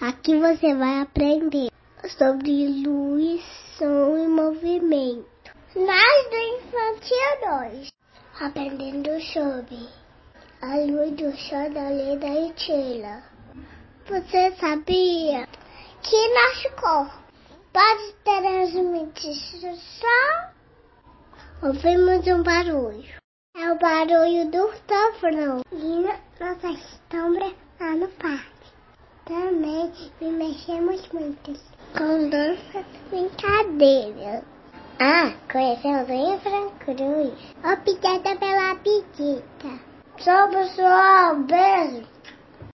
Aqui você vai aprender sobre luz, som e movimento. Nós do Infantil 2, aprendendo sobre a luz do sol da Leda e Sheila. Você sabia que nosso corpo pode transmitir som? Ouvimos um barulho. É o barulho do trovão. E nossa sombra lá no parque. Também me mexemos muito com danças brincadeiras. Ah, conhecemos o Infrancruz. Obrigada pela. Tchau, pessoal. Beijo.